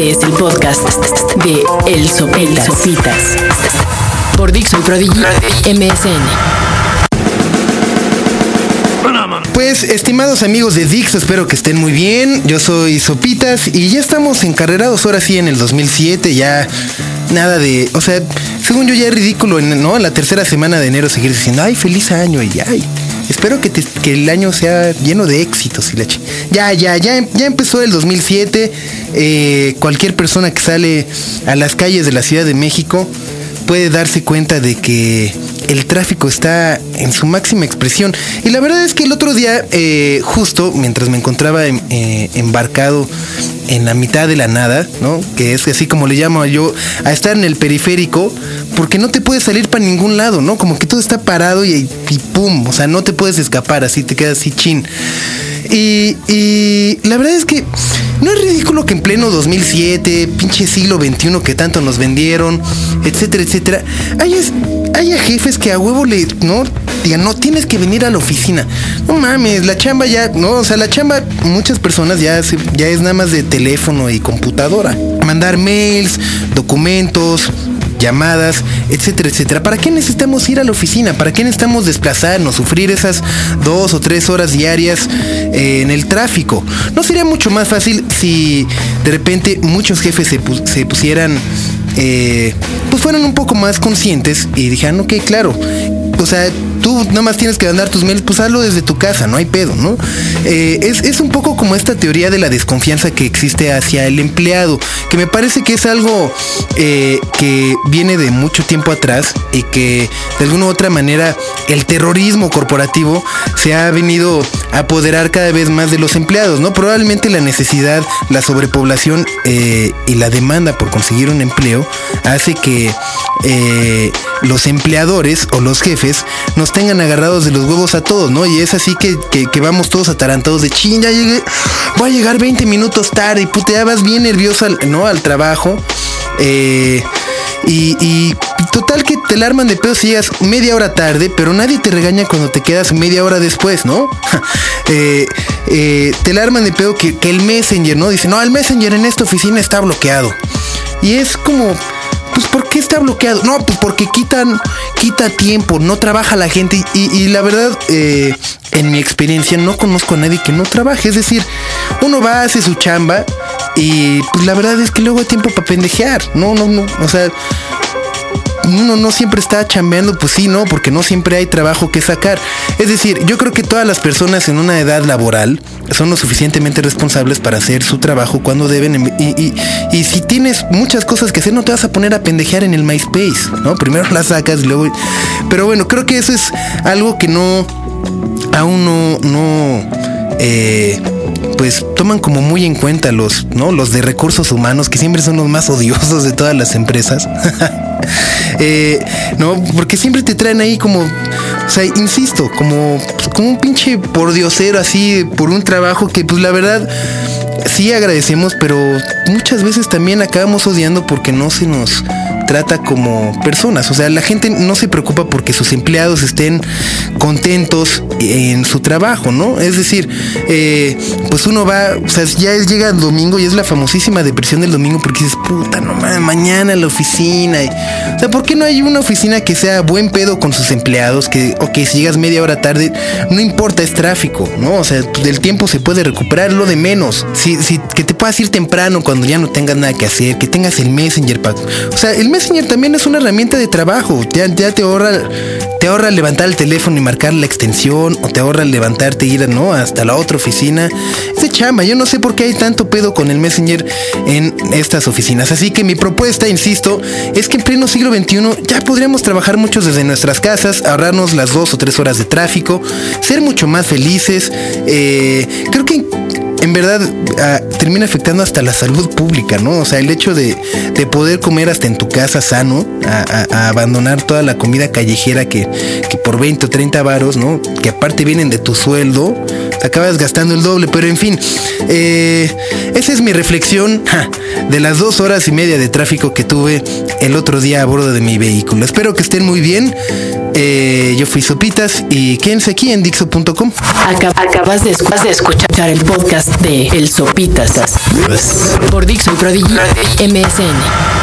Este es el podcast de El Sopitas. Por Dixon Prodigy MSN. Pues, estimados amigos de Dix, espero que estén muy bien. Yo soy Sopitas y ya estamos encarrerados ahora sí en el 2007. Ya nada de. O sea, según yo ya es ridículo, ¿no? En la tercera semana de enero seguir diciendo, ay, feliz año y ay. Espero que, el año sea lleno de éxitos y. Ya, ya, ya, ya empezó el 2007. Eh, cualquier persona que sale a las calles de la Ciudad de México puede darse cuenta de que el tráfico está en su máxima expresión. Y la verdad es que el otro día, eh, justo mientras me encontraba eh, embarcado en la mitad de la nada, ¿no? Que es así como le llamo yo, a estar en el periférico, porque no te puedes salir para ningún lado, ¿no? Como que todo está parado y, y pum, o sea, no te puedes escapar, así te quedas así chin. Y, la verdad es que no es ridículo que en pleno 2007, pinche siglo XXI que tanto nos vendieron, etcétera, etcétera, haya, jefes que a huevo le, no, digan, no tienes que venir a la oficina. No mames, la chamba ya, no, o sea, la chamba, muchas personas ya, ya es nada más de teléfono y computadora. Mandar mails, documentos, llamadas, etcétera, etcétera. ¿Para qué necesitamos ir a la oficina? ¿Para qué necesitamos desplazarnos, sufrir esas dos o tres horas diarias eh, en el tráfico? ¿No sería mucho más fácil si de repente muchos jefes se, pusieran, eh, pues fueran un poco más conscientes y dijeran, ok, claro, o sea, tú nada más tienes que mandar tus mails, pues hazlo desde tu casa, no hay pedo, ¿no? Eh, es, un poco como esta teoría de la desconfianza que existe hacia el empleado, que me parece que es algo eh, que viene de mucho tiempo atrás y que de alguna u otra manera el terrorismo corporativo se ha venido a apoderar cada vez más de los empleados, ¿no? Probablemente la necesidad, la sobrepoblación eh, y la demanda por conseguir un empleo hace que los empleadores o los jefes nos tengan agarrados de los huevos a todos, ¿no? Y es así que, vamos todos atarantados de ching, ya llegué, voy a llegar 20 minutos tarde y puta, vas bien nervioso, ¿no? Al trabajo. Eh, y, total que te la arman de pedo si llegas media hora tarde, pero nadie te regaña cuando te quedas media hora después, ¿no? Eh, eh, te la arman de pedo que, que el Messenger, ¿no? Dice, no, el Messenger en esta oficina está bloqueado. Y es como, pues ¿por qué está bloqueado? No, pues porque quitan, quita tiempo, no trabaja la gente. Y, la verdad, eh, en mi experiencia, no conozco a nadie que no trabaje. Es decir, uno va, hace su chamba y pues la verdad es que luego hay tiempo para pendejear. No, no, no. O sea, uno no siempre está chambeando, pues sí, ¿no? Porque no siempre hay trabajo que sacar. Es decir, yo creo que todas las personas en una edad laboral son lo suficientemente responsables para hacer su trabajo cuando deben. Y, y, si tienes muchas cosas que hacer, no te vas a poner a pendejear en el MySpace, ¿no? Primero las sacas y luego... Pero bueno, creo que eso es algo que no... Aún no... no eh, pues toman como muy en cuenta los, ¿no? Los de recursos humanos, que siempre son los más odiosos de todas las empresas. Eh, no, porque siempre te traen ahí como, o sea, insisto, como, como un pinche pordiosero así por un trabajo que pues la verdad sí agradecemos, pero muchas veces también acabamos odiando porque no se nos trata como personas. O sea, la gente no se preocupa porque sus empleados estén contentos en su trabajo, ¿no? Es decir, eh, pues uno va, o sea, ya llega el domingo y es la famosísima depresión del domingo porque dices, puta, no mames, mañana la oficina. O sea, ¿por qué no hay una oficina que sea buen pedo con sus empleados? Que, ok, si llegas media hora tarde, no importa, es tráfico, ¿no? O sea, del tiempo se puede recuperar lo de menos. Si, si, que te puedas ir temprano cuando ya no tengas nada que hacer, que tengas el Messenger para... O sea, el Messenger también es una herramienta de trabajo. Ya, te ahorra te ahorra levantar el teléfono y marcar la extensión o te ahorra levantarte e ir ¿no? hasta la otra oficina. Es de chamba. Yo no sé por qué hay tanto pedo con el Messenger en estas oficinas. Así que mi propuesta, insisto, es que en pleno siglo XXI ya podríamos trabajar muchos desde nuestras casas, ahorrarnos las dos o tres horas de tráfico, ser mucho más felices. Eh, creo que en verdad ah, termina afectando hasta la salud pública, ¿no? O sea, el hecho de, poder comer hasta en tu casa sano, a, abandonar toda la comida callejera que, que, por 20 o 30 varos, ¿no? Que aparte vienen de tu sueldo, acabas gastando el doble, pero en fin, eh, esa es mi reflexión de las dos horas y media de tráfico que tuve el otro día a bordo de mi vehículo. Espero que estén muy bien. Eh, yo fui Sopitas y quédense aquí en Dixo.com. Acabas de, escuchar el podcast de El Sopitas por Dixo y Prodigy MSN.